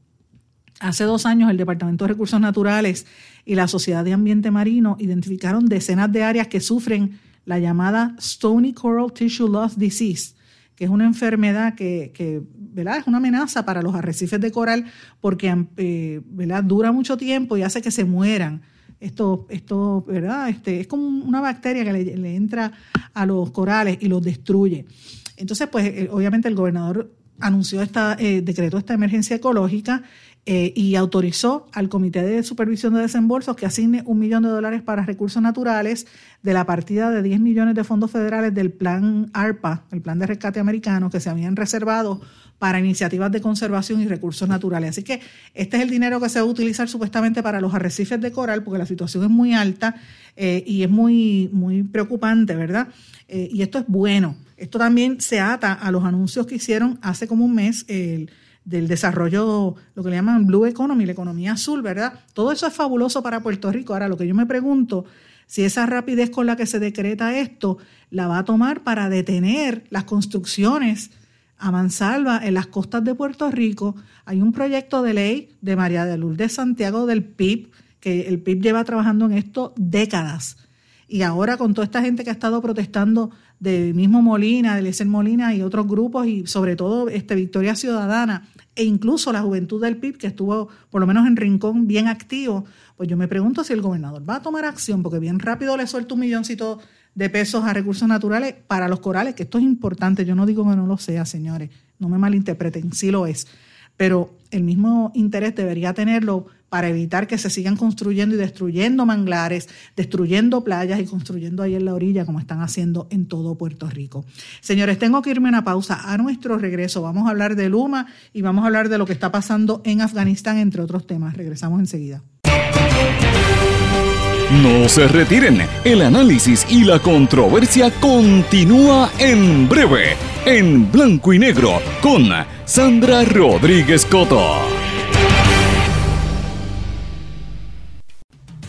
Hace dos años el Departamento de Recursos Naturales y la Sociedad de Ambiente Marino identificaron decenas de áreas que sufren la llamada Stony Coral Tissue Loss Disease, que es una enfermedad que, ¿verdad? es una amenaza para los arrecifes de coral porque eh, ¿verdad? dura mucho tiempo y hace que se mueran. Esto, esto ¿verdad? Este, es como una bacteria que le, entra a los corales y los destruye. Entonces, pues eh, obviamente el gobernador anunció esta, eh, decretó esta emergencia ecológica eh, y autorizó al Comité de Supervisión de Desembolsos que asigne un millón de dólares para recursos naturales de la partida de 10 millones de fondos federales del plan ARPA, el plan de rescate americano, que se habían reservado para iniciativas de conservación y recursos naturales. Así que este es el dinero que se va a utilizar supuestamente para los arrecifes de coral, porque la situación es muy alta eh, y es muy, muy preocupante, ¿verdad? Eh, y esto es bueno. Esto también se ata a los anuncios que hicieron hace como un mes el del desarrollo, lo que le llaman Blue Economy, la economía azul, ¿verdad? Todo eso es fabuloso para Puerto Rico. Ahora, lo que yo me pregunto, si esa rapidez con la que se decreta esto la va a tomar para detener las construcciones a mansalva en las costas de Puerto Rico. Hay un proyecto de ley de María de Lourdes Santiago del PIB, que el PIB lleva trabajando en esto décadas. Y ahora con toda esta gente que ha estado protestando de mismo Molina, de Eliezer Molina y otros grupos, y sobre todo este Victoria Ciudadana, e incluso la juventud del PIB, que estuvo por lo menos en Rincón bien activo, pues yo me pregunto si el gobernador va a tomar acción, porque bien rápido le suelta un milloncito de pesos a recursos naturales para los corales, que esto es importante, yo no digo que no lo sea, señores, no me malinterpreten, sí lo es, pero el mismo interés debería tenerlo para evitar que se sigan construyendo y destruyendo manglares, destruyendo playas y construyendo ahí en la orilla como están haciendo en todo Puerto Rico. Señores, tengo que irme a una pausa. A nuestro regreso vamos a hablar de Luma y vamos a hablar de lo que está pasando en Afganistán, entre otros temas. Regresamos enseguida. No se retiren, el análisis y la controversia continúa en breve, en blanco y negro, con Sandra Rodríguez Coto.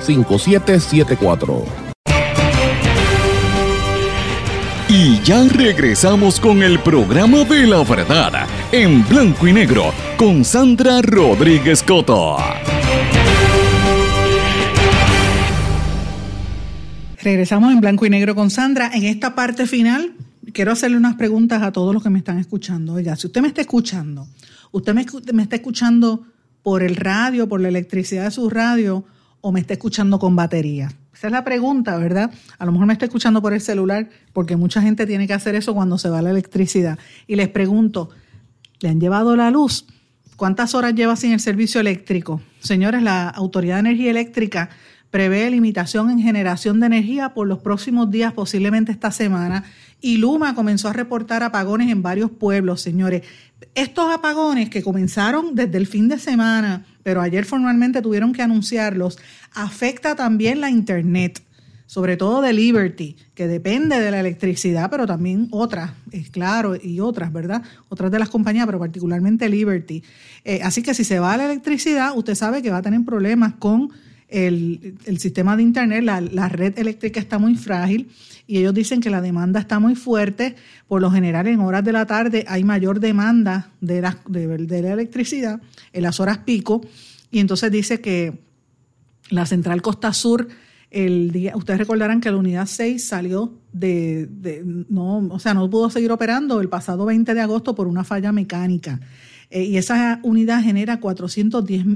5774 Y ya regresamos con el programa de la verdad en blanco y negro con Sandra Rodríguez Coto. Regresamos en blanco y negro con Sandra. En esta parte final quiero hacerle unas preguntas a todos los que me están escuchando. Oiga, si usted me está escuchando, usted me, me está escuchando por el radio, por la electricidad de su radio o me está escuchando con batería. Esa es la pregunta, ¿verdad? A lo mejor me está escuchando por el celular, porque mucha gente tiene que hacer eso cuando se va la electricidad. Y les pregunto, ¿le han llevado la luz? ¿Cuántas horas lleva sin el servicio eléctrico? Señores, la Autoridad de Energía Eléctrica prevé limitación en generación de energía por los próximos días, posiblemente esta semana, y Luma comenzó a reportar apagones en varios pueblos, señores. Estos apagones que comenzaron desde el fin de semana, pero ayer formalmente tuvieron que anunciarlos, afecta también la Internet, sobre todo de Liberty, que depende de la electricidad, pero también otras, es claro, y otras, ¿verdad? Otras de las compañías, pero particularmente Liberty. Eh, así que si se va la electricidad, usted sabe que va a tener problemas con el, sistema de Internet, la, red eléctrica está muy frágil y ellos dicen que la demanda está muy fuerte. Por lo general, en horas de la tarde hay mayor demanda de la, de, la electricidad en las horas pico y entonces dice que la central Costa Sur el día, ustedes recordarán que la unidad 6 salió de, de, no, o sea, no pudo seguir operando el pasado 20 de agosto por una falla mecánica. Eh, y esa unidad genera 410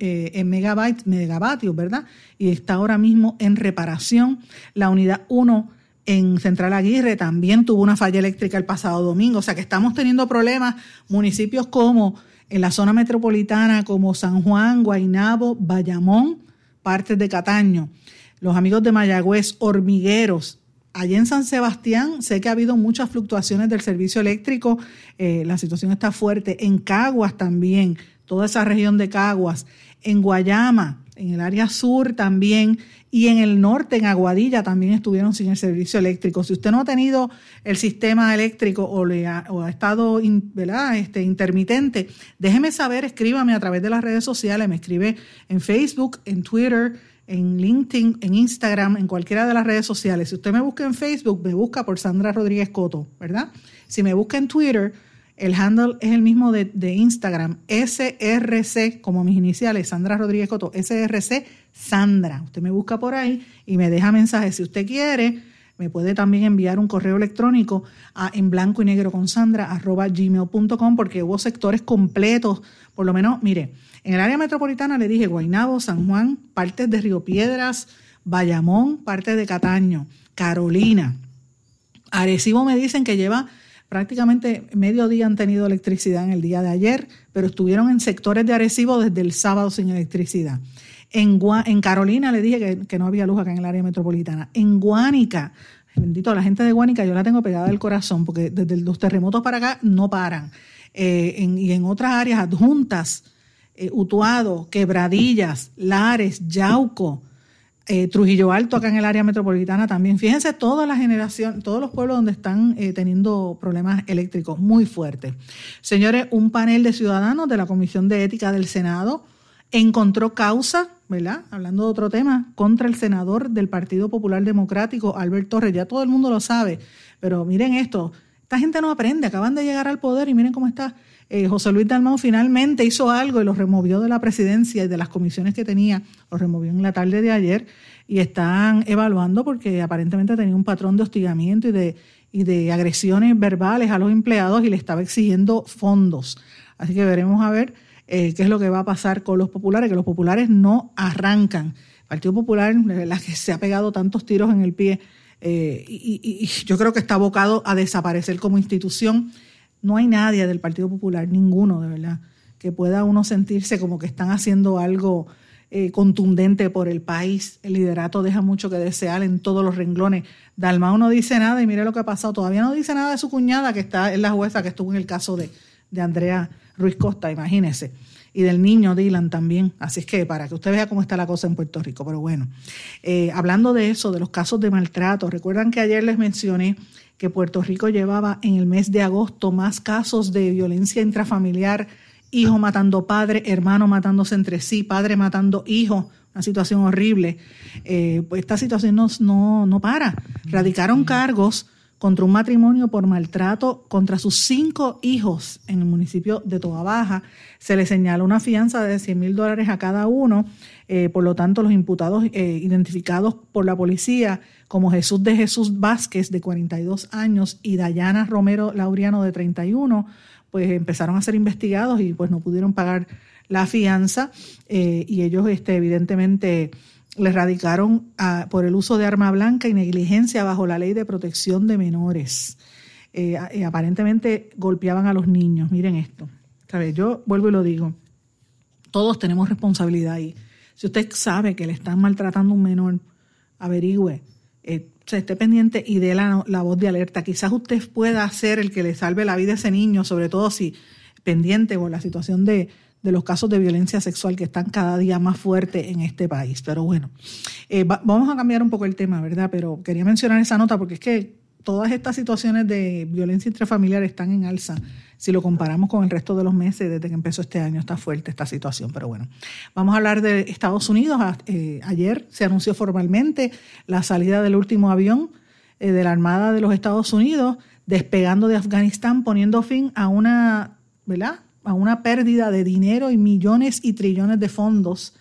eh, megabytes, megavatios, ¿verdad? Y está ahora mismo en reparación. La unidad 1 en Central Aguirre también tuvo una falla eléctrica el pasado domingo, o sea que estamos teniendo problemas municipios como en la zona metropolitana como San Juan, Guaynabo, Bayamón, partes de Cataño. Los amigos de Mayagüez, Hormigueros, Allí en San Sebastián sé que ha habido muchas fluctuaciones del servicio eléctrico, eh, la situación está fuerte. En Caguas también, toda esa región de Caguas. En Guayama, en el área sur también. Y en el norte, en Aguadilla, también estuvieron sin el servicio eléctrico. Si usted no ha tenido el sistema eléctrico o, le ha, o ha estado Este, intermitente, déjeme saber, escríbame a través de las redes sociales, me escribe en Facebook, en Twitter en LinkedIn, en Instagram, en cualquiera de las redes sociales. Si usted me busca en Facebook, me busca por Sandra Rodríguez Coto, ¿verdad? Si me busca en Twitter, el handle es el mismo de, Instagram, SRC, como mis iniciales, Sandra Rodríguez Coto, SRC Sandra. Usted me busca por ahí y me deja mensajes. Si usted quiere, me puede también enviar un correo electrónico a en blanco y negro con Sandra arroba gmail.com porque hubo sectores completos, por lo menos, mire, en el área metropolitana le dije Guaynabo, San Juan, partes de Río Piedras, Bayamón, parte de Cataño, Carolina. Arecibo me dicen que lleva prácticamente medio día han tenido electricidad en el día de ayer, pero estuvieron en sectores de Arecibo desde el sábado sin electricidad. En, en Carolina le dije que, que, no había luz acá en el área metropolitana. En Guánica, bendito, la gente de Guánica yo la tengo pegada al corazón porque desde los terremotos para acá no paran. Eh, y en otras áreas adjuntas eh, Utuado, Quebradillas, Lares, Yauco, eh, Trujillo Alto acá en el área metropolitana también. Fíjense toda la generación, todos los pueblos donde están eh, teniendo problemas eléctricos muy fuertes. Señores, un panel de ciudadanos de la Comisión de Ética del Senado encontró causa, ¿verdad? Hablando de otro tema, contra el senador del Partido Popular Democrático, Albert Torres. Ya todo el mundo lo sabe, pero miren esto, esta gente no aprende, acaban de llegar al poder y miren cómo está eh, José Luis Dalmau finalmente hizo algo y lo removió de la presidencia y de las comisiones que tenía, lo removió en la tarde de ayer y están evaluando porque aparentemente tenía un patrón de hostigamiento y de, y de agresiones verbales a los empleados y le estaba exigiendo fondos. Así que veremos a ver eh, qué es lo que va a pasar con los populares, que los populares no arrancan. El Partido Popular, la que se ha pegado tantos tiros en el pie, eh, y yo creo que está abocado a desaparecer como institución no hay nadie del Partido Popular, ninguno de verdad, que pueda uno sentirse como que están haciendo algo eh, contundente por el país. El liderato deja mucho que desear en todos los renglones. Dalmau no dice nada y mire lo que ha pasado. Todavía no dice nada de su cuñada, que está en la jueza, que estuvo en el caso de, de Andrea Ruiz Costa, imagínese. Y del niño Dylan también. Así es que para que usted vea cómo está la cosa en Puerto Rico. Pero bueno, eh, hablando de eso, de los casos de maltrato, recuerdan que ayer les mencioné que Puerto Rico llevaba en el mes de agosto más casos de violencia intrafamiliar, hijo matando padre, hermano matándose entre sí, padre matando hijo, una situación horrible. Eh, pues esta situación no, no, no para. Radicaron cargos contra un matrimonio por maltrato contra sus cinco hijos en el municipio de Toa Baja. Se le señala una fianza de 100 mil dólares a cada uno. Eh, por lo tanto, los imputados eh, identificados por la policía como Jesús de Jesús Vázquez, de 42 años, y Dayana Romero Lauriano, de 31, pues empezaron a ser investigados y pues no pudieron pagar la fianza eh, y ellos este, evidentemente le radicaron por el uso de arma blanca y negligencia bajo la ley de protección de menores. Eh, aparentemente golpeaban a los niños. Miren esto. Yo vuelvo y lo digo. Todos tenemos responsabilidad ahí. Si usted sabe que le están maltratando a un menor, averigüe, eh, se esté pendiente y dé la, la, voz de alerta. Quizás usted pueda ser el que le salve la vida a ese niño, sobre todo si pendiente por la situación de, de los casos de violencia sexual que están cada día más fuertes en este país. Pero bueno, eh, vamos a cambiar un poco el tema, ¿verdad? Pero quería mencionar esa nota porque es que todas estas situaciones de violencia intrafamiliar están en alza si lo comparamos con el resto de los meses desde que empezó este año. Está fuerte esta situación, pero bueno. Vamos a hablar de Estados Unidos. Eh, ayer se anunció formalmente la salida del último avión eh, de la Armada de los Estados Unidos despegando de Afganistán, poniendo fin a una, ¿verdad? A una pérdida de dinero y millones y trillones de fondos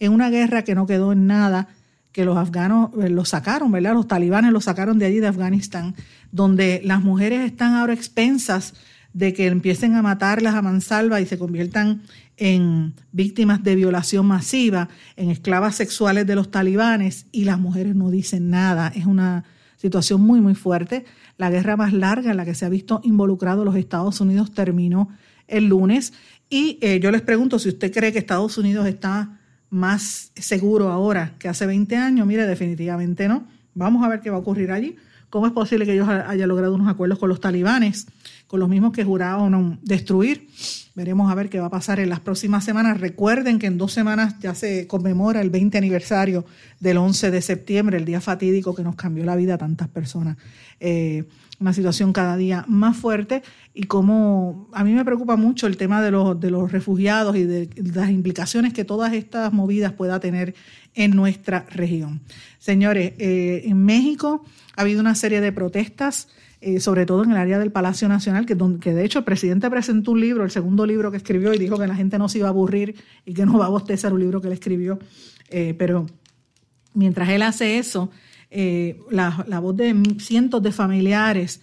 en una guerra que no quedó en nada, que los afganos eh, lo sacaron, ¿verdad? Los talibanes lo sacaron de allí, de Afganistán, donde las mujeres están ahora expensas de que empiecen a matarlas a mansalva y se conviertan en víctimas de violación masiva, en esclavas sexuales de los talibanes y las mujeres no dicen nada. Es una situación muy, muy fuerte. La guerra más larga en la que se ha visto involucrado los Estados Unidos terminó el lunes. Y eh, yo les pregunto si usted cree que Estados Unidos está más seguro ahora que hace 20 años. Mire, definitivamente no. Vamos a ver qué va a ocurrir allí. ¿Cómo es posible que ellos hayan logrado unos acuerdos con los talibanes, con los mismos que juraron destruir? Veremos a ver qué va a pasar en las próximas semanas. Recuerden que en dos semanas ya se conmemora el 20 aniversario del 11 de septiembre, el día fatídico que nos cambió la vida a tantas personas. Eh, una situación cada día más fuerte y como a mí me preocupa mucho el tema de los, de los refugiados y de, las implicaciones que todas estas movidas pueda tener en nuestra región. Señores, eh, en México ha habido una serie de protestas, eh, sobre todo en el área del Palacio Nacional, que, que de hecho el presidente presentó un libro, el segundo libro que escribió, y dijo que la gente no se iba a aburrir y que no va a bostezar un libro que él escribió. Eh, pero mientras él hace eso, eh, la, la, voz de cientos de familiares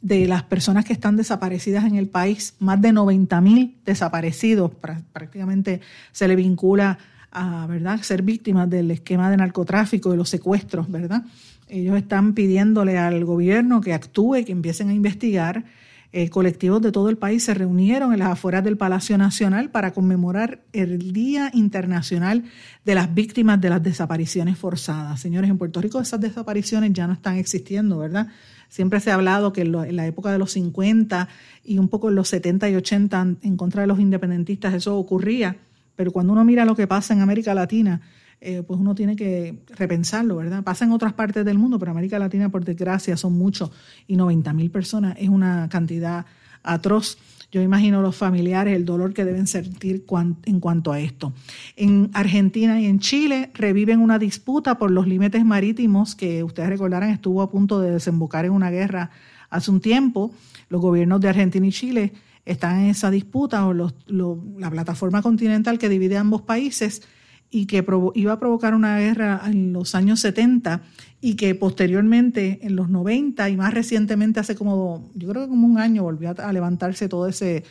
de las personas que están desaparecidas en el país, más de 90 mil desaparecidos, prácticamente se le vincula a ¿verdad? ser víctimas del esquema de narcotráfico, de los secuestros, ¿verdad? Ellos están pidiéndole al gobierno que actúe, que empiecen a investigar eh, colectivos de todo el país se reunieron en las afueras del Palacio Nacional para conmemorar el Día Internacional de las Víctimas de las Desapariciones Forzadas. Señores, en Puerto Rico esas desapariciones ya no están existiendo, ¿verdad? Siempre se ha hablado que en, la época de los 50 y un poco en los 70 y 80 en contra de los independentistas eso ocurría, pero cuando uno mira lo que pasa en América Latina, eh, pues uno tiene que repensarlo, ¿verdad? Pasa en otras partes del mundo, pero América Latina, por desgracia, son muchos y 90 mil personas es una cantidad atroz. Yo imagino los familiares, el dolor que deben sentir en cuanto a esto. En Argentina y en Chile reviven una disputa por los límites marítimos que ustedes recordarán estuvo a punto de desembocar en una guerra hace un tiempo. Los gobiernos de Argentina y Chile están en esa disputa o la plataforma continental que divide ambos países y que iba a provocar una guerra en los años 70 y que posteriormente en los 90 y más recientemente hace como, yo creo que como un año volvió a, levantarse todo ese,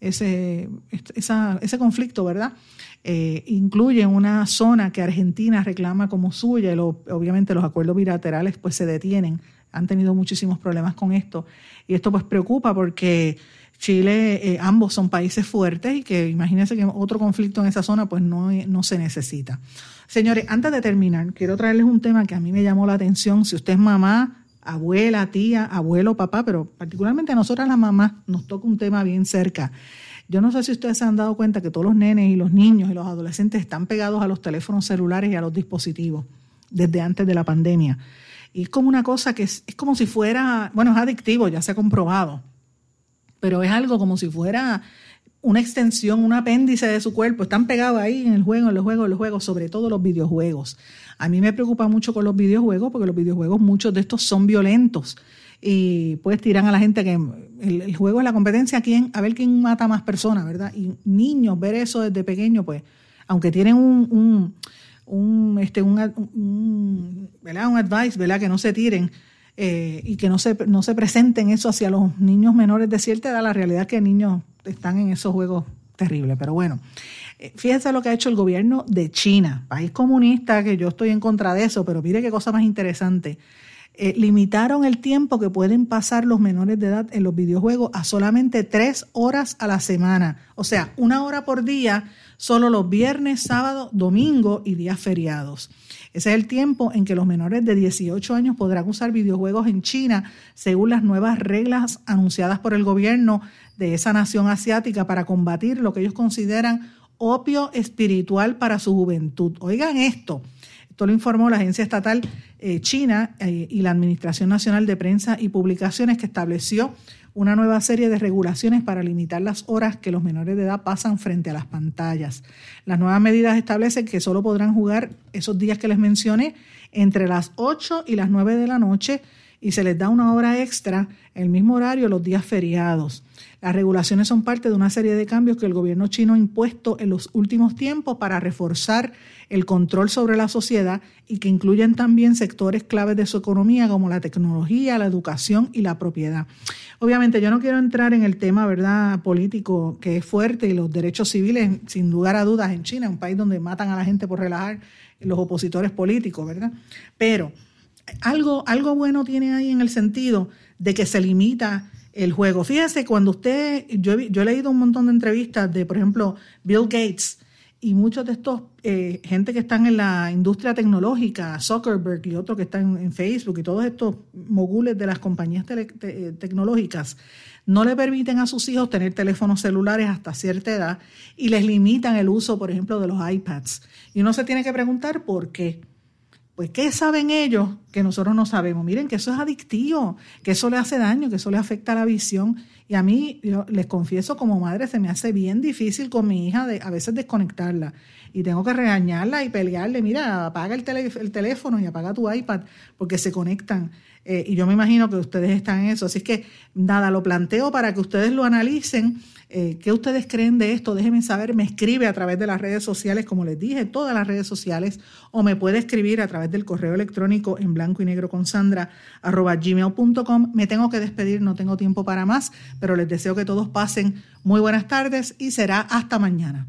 ese, ese conflicto, ¿verdad? Eh, incluye una zona que Argentina reclama como suya y obviamente los acuerdos bilaterales pues se detienen. Han tenido muchísimos problemas con esto y esto pues preocupa porque Chile, eh, ambos son países fuertes y que imagínense que otro conflicto en esa zona pues no, no se necesita. Señores, antes de terminar, quiero traerles un tema que a mí me llamó la atención. Si usted es mamá, abuela, tía, abuelo, papá, pero particularmente a nosotras las mamás nos toca un tema bien cerca. Yo no sé si ustedes se han dado cuenta que todos los nenes y los niños y los adolescentes están pegados a los teléfonos celulares y a los dispositivos desde antes de la pandemia. Y es como una cosa que es, es como si fuera, bueno, es adictivo, ya se ha comprobado pero es algo como si fuera una extensión, un apéndice de su cuerpo. Están pegados ahí en el juego, en los juegos, en los juegos, sobre todo los videojuegos. A mí me preocupa mucho con los videojuegos porque los videojuegos, muchos de estos son violentos. y pues tiran a la gente que el, juego es la competencia quién, a ver quién mata más personas, ¿verdad? Y niños, ver eso desde pequeño, pues, aunque tienen un, un, este, un, ¿verdad? un advice, ¿verdad? Que no se tiren eh, y que no se, no se presenten eso hacia los niños menores de cierta edad, la realidad es que niños están en esos juegos terribles, pero bueno. Eh, fíjense lo que ha hecho el gobierno de China, país comunista, que yo estoy en contra de eso, pero mire qué cosa más interesante. Eh, limitaron el tiempo que pueden pasar los menores de edad en los videojuegos a solamente tres horas a la semana. O sea, una hora por día, solo los viernes, sábado, domingo y días feriados. Ese es el tiempo en que los menores de 18 años podrán usar videojuegos en China, según las nuevas reglas anunciadas por el gobierno de esa nación asiática para combatir lo que ellos consideran opio espiritual para su juventud. Oigan esto. Esto lo informó la Agencia Estatal eh, China eh, y la Administración Nacional de Prensa y Publicaciones que estableció una nueva serie de regulaciones para limitar las horas que los menores de edad pasan frente a las pantallas. Las nuevas medidas establecen que solo podrán jugar esos días que les mencioné entre las 8 y las 9 de la noche y se les da una hora extra, el mismo horario, los días feriados. Las regulaciones son parte de una serie de cambios que el gobierno chino ha impuesto en los últimos tiempos para reforzar el control sobre la sociedad y que incluyen también sectores claves de su economía como la tecnología, la educación y la propiedad. Obviamente yo no quiero entrar en el tema verdad político que es fuerte y los derechos civiles sin lugar a dudas en China, un país donde matan a la gente por relajar los opositores políticos, ¿verdad? Pero algo, algo bueno tiene ahí en el sentido de que se limita el juego. Fíjese, cuando usted, yo yo he leído un montón de entrevistas de, por ejemplo, Bill Gates y muchos de estos, eh, gente que están en la industria tecnológica, Zuckerberg y otros que están en Facebook y todos estos mogules de las compañías eh, tecnológicas, no le permiten a sus hijos tener teléfonos celulares hasta cierta edad y les limitan el uso, por ejemplo, de los iPads. Y uno se tiene que preguntar por qué. Pues, ¿qué saben ellos que nosotros no sabemos? Miren que eso es adictivo, que eso le hace daño, que eso le afecta la visión. Y a mí, yo les confieso, como madre, se me hace bien difícil con mi hija de, a veces desconectarla. Y tengo que regañarla y pelearle, mira, apaga el, el teléfono y apaga tu iPad, porque se conectan. Eh, y yo me imagino que ustedes están en eso. Así que, nada, lo planteo para que ustedes lo analicen eh, ¿Qué ustedes creen de esto? Déjenme saber, me escribe a través de las redes sociales, como les dije, todas las redes sociales, o me puede escribir a través del correo electrónico en blanco y negro con Sandra. Me tengo que despedir, no tengo tiempo para más, pero les deseo que todos pasen muy buenas tardes y será hasta mañana.